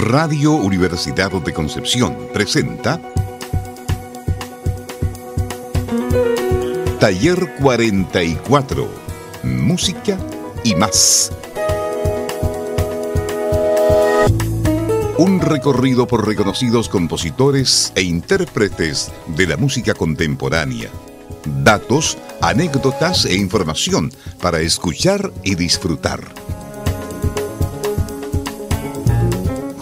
Radio Universidad de Concepción presenta Taller 44, Música y más. Un recorrido por reconocidos compositores e intérpretes de la música contemporánea. Datos, anécdotas e información para escuchar y disfrutar.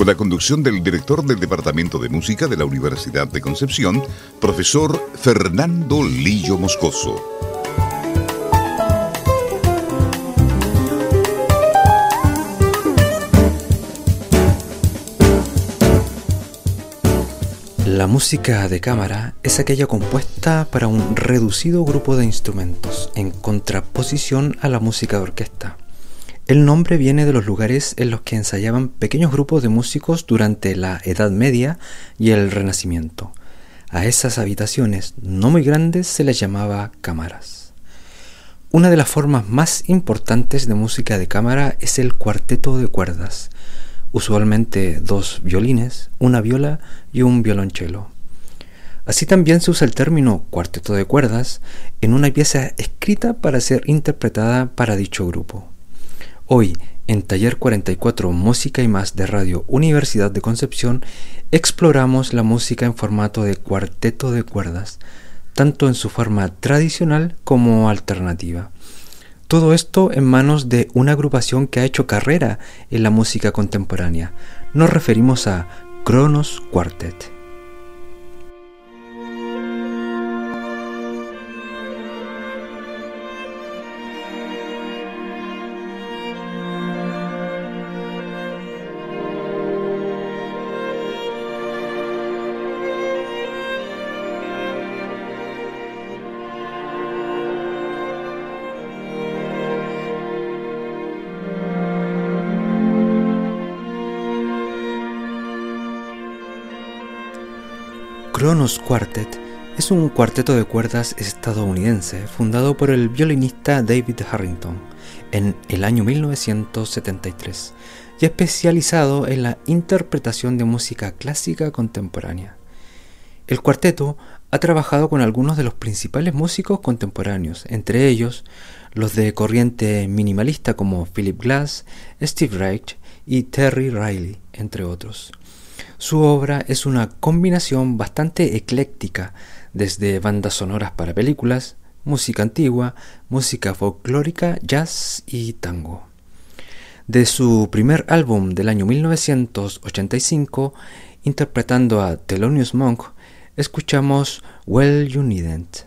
Con la conducción del director del Departamento de Música de la Universidad de Concepción, profesor Fernando Lillo Moscoso. La música de cámara es aquella compuesta para un reducido grupo de instrumentos, en contraposición a la música de orquesta. El nombre viene de los lugares en los que ensayaban pequeños grupos de músicos durante la Edad Media y el Renacimiento. A esas habitaciones no muy grandes se les llamaba cámaras. Una de las formas más importantes de música de cámara es el cuarteto de cuerdas, usualmente dos violines, una viola y un violonchelo. Así también se usa el término cuarteto de cuerdas en una pieza escrita para ser interpretada para dicho grupo. Hoy, en Taller 44 Música y más de Radio Universidad de Concepción, exploramos la música en formato de cuarteto de cuerdas, tanto en su forma tradicional como alternativa. Todo esto en manos de una agrupación que ha hecho carrera en la música contemporánea. Nos referimos a Kronos Quartet. Quartet es un cuarteto de cuerdas estadounidense fundado por el violinista David Harrington en el año 1973 y especializado en la interpretación de música clásica contemporánea. El cuarteto ha trabajado con algunos de los principales músicos contemporáneos, entre ellos los de corriente minimalista como Philip Glass, Steve Reich y Terry Riley, entre otros. Su obra es una combinación bastante ecléctica, desde bandas sonoras para películas, música antigua, música folclórica, jazz y tango. De su primer álbum del año 1985, interpretando a Thelonious Monk, escuchamos Well You Needn't.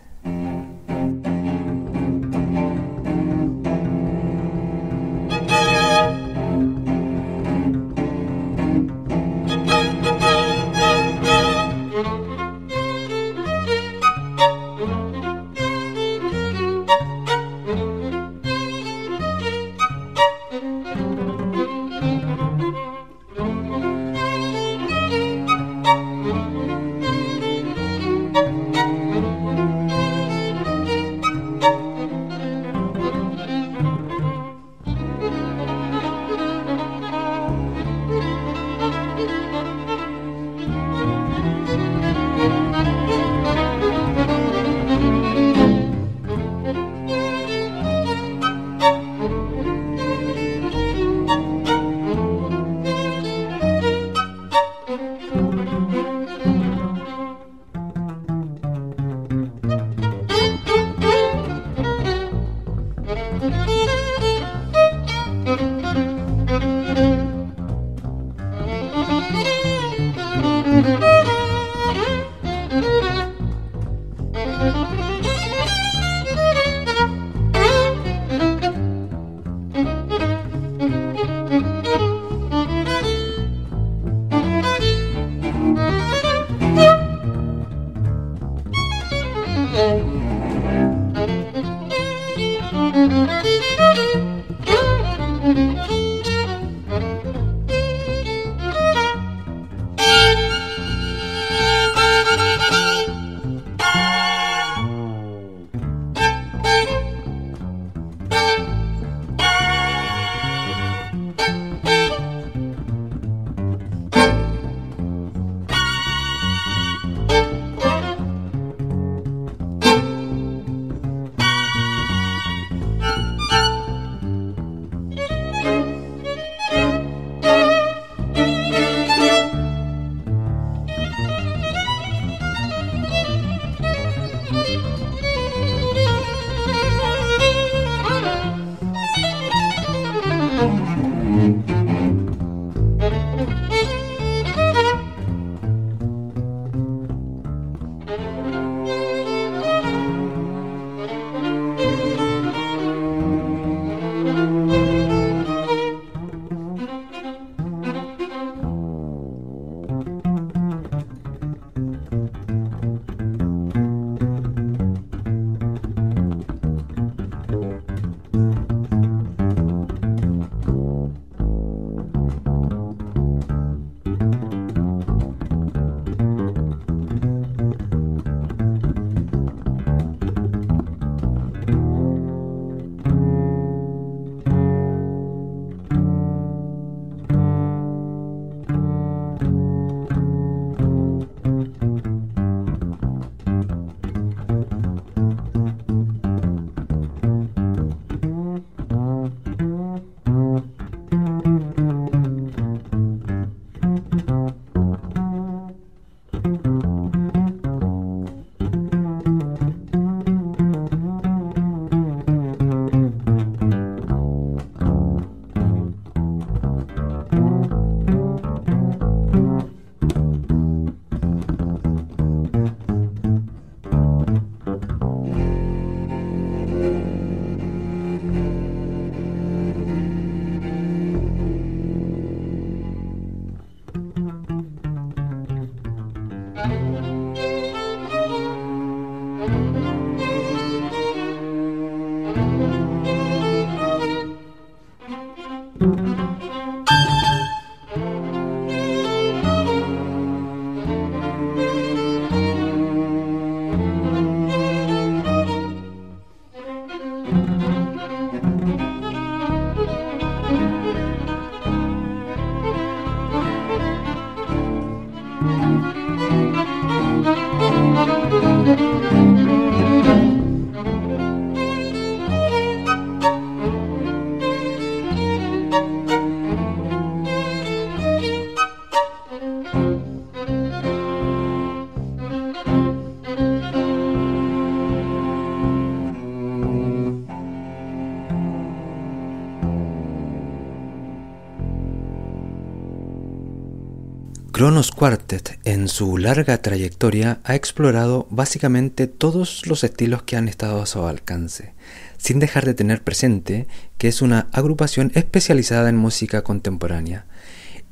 Kronos Quartet en su larga trayectoria ha explorado básicamente todos los estilos que han estado a su alcance, sin dejar de tener presente que es una agrupación especializada en música contemporánea.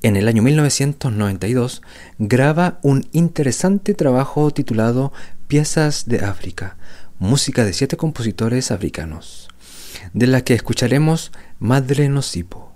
En el año 1992 graba un interesante trabajo titulado Piezas de África, música de siete compositores africanos, de la que escucharemos Madre Nocipo.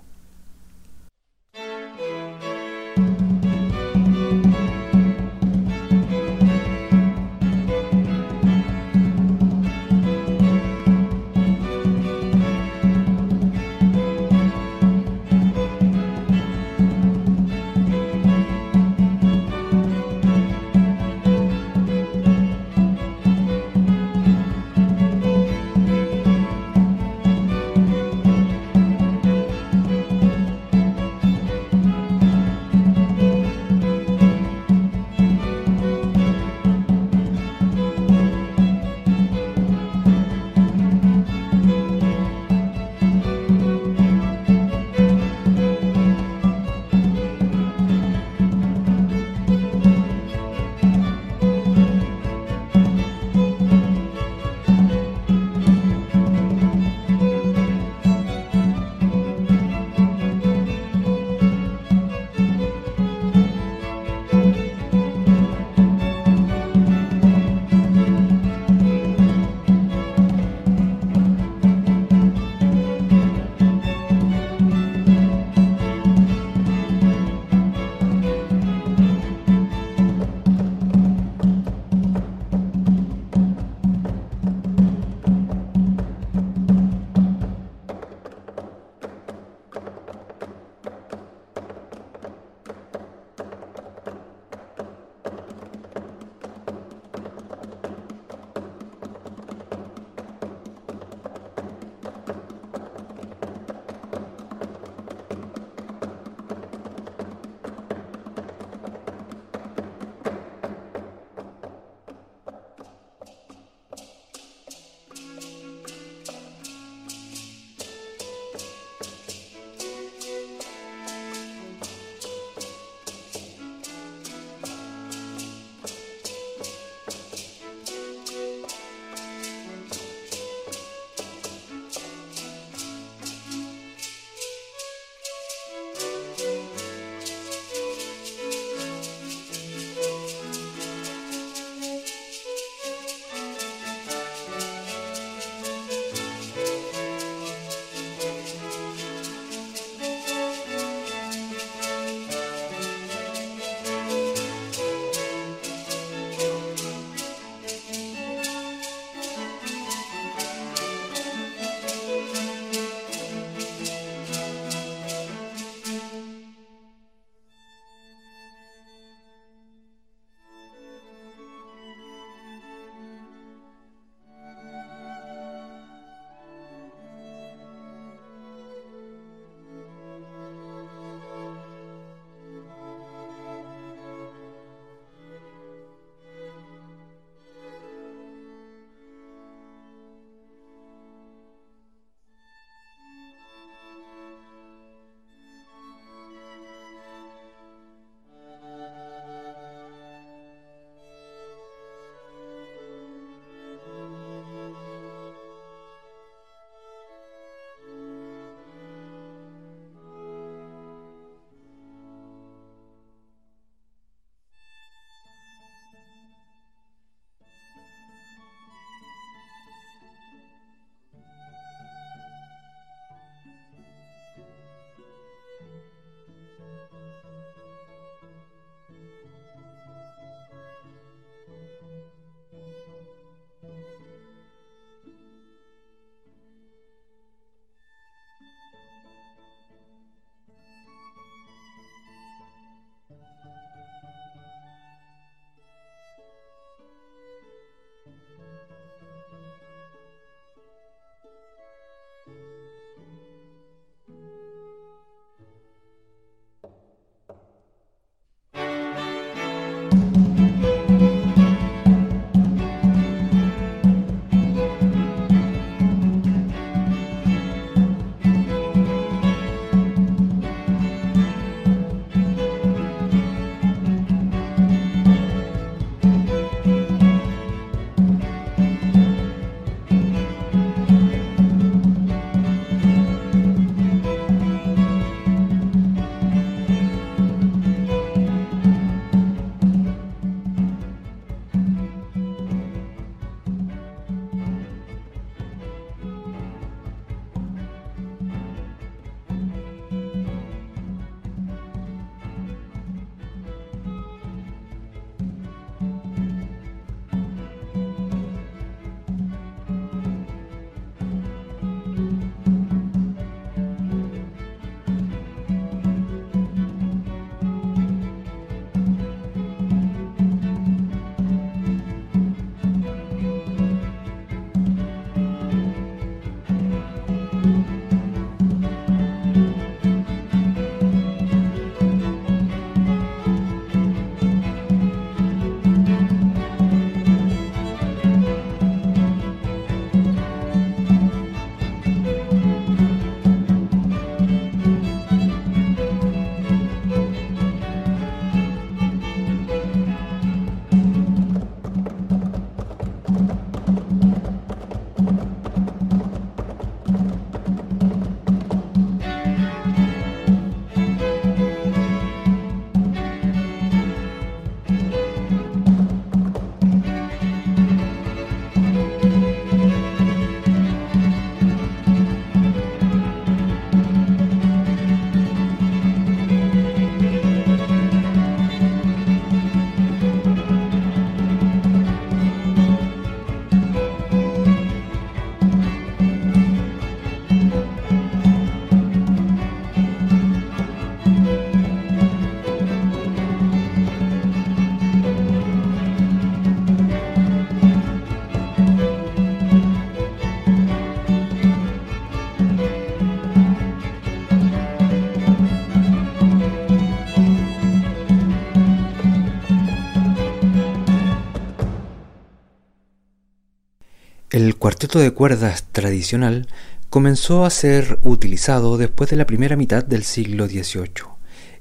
Cuarteto de cuerdas tradicional comenzó a ser utilizado después de la primera mitad del siglo XVIII.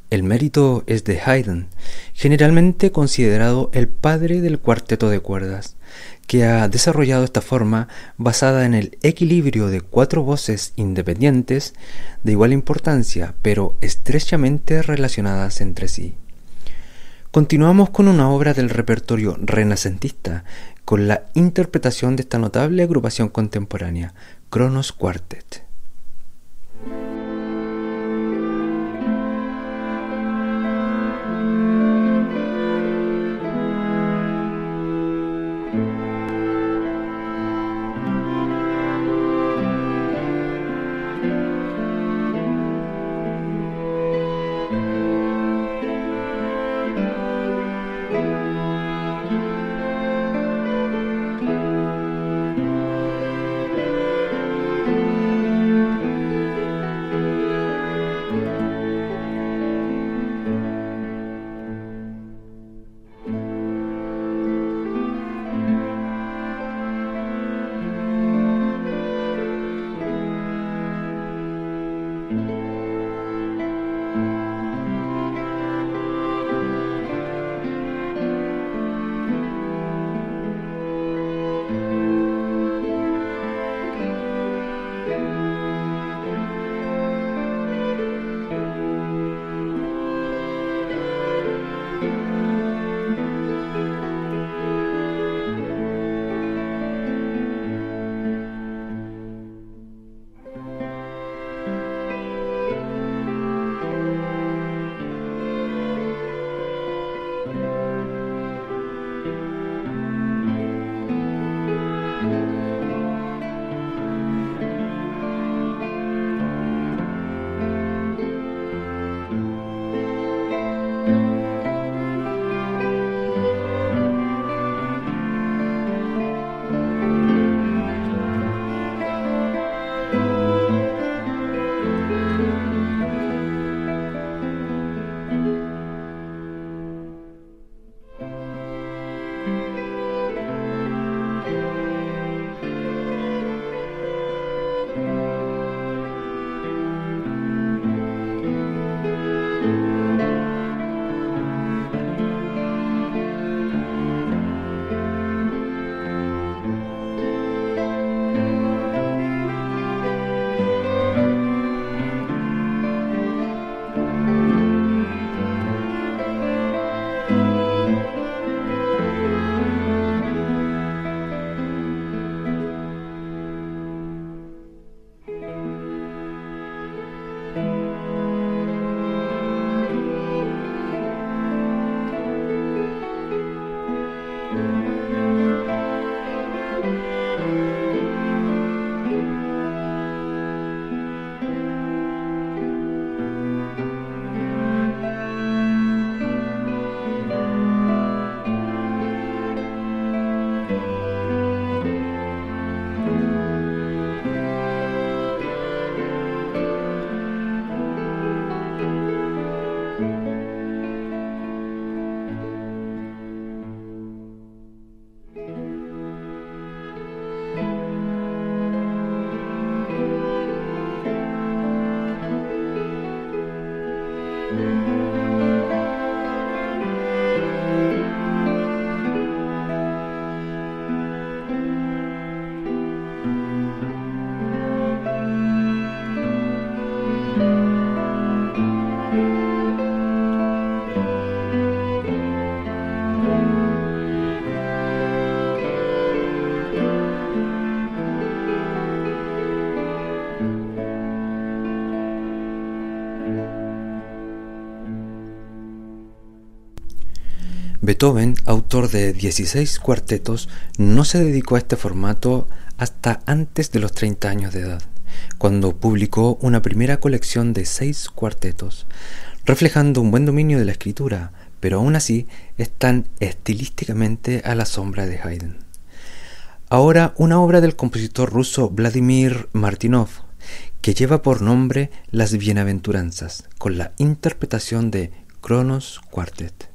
El mérito es de Haydn, generalmente considerado el padre del cuarteto de cuerdas, que ha desarrollado esta forma basada en el equilibrio de cuatro voces independientes de igual importancia, pero estrechamente relacionadas entre sí. Continuamos con una obra del repertorio renacentista, con la interpretación de esta notable agrupación contemporánea, Kronos Quartet. Beethoven, autor de 16 cuartetos, no se dedicó a este formato hasta antes de los 30 años de edad, cuando publicó una primera colección de seis cuartetos, reflejando un buen dominio de la escritura, pero aún así están estilísticamente a la sombra de Haydn. Ahora una obra del compositor ruso Vladimir Martinov, que lleva por nombre Las Bienaventuranzas, con la interpretación de Kronos Quartet.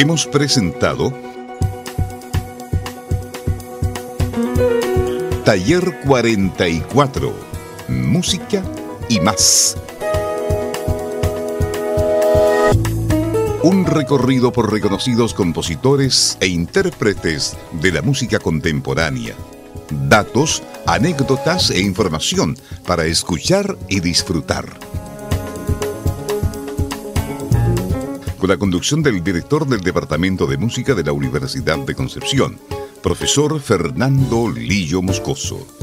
Hemos presentado Taller 44, Música y más. Un recorrido por reconocidos compositores e intérpretes de la música contemporánea. Datos, anécdotas e información para escuchar y disfrutar. Con la conducción del director del Departamento de Música de la Universidad de Concepción, profesor Fernando Lillo Moscoso.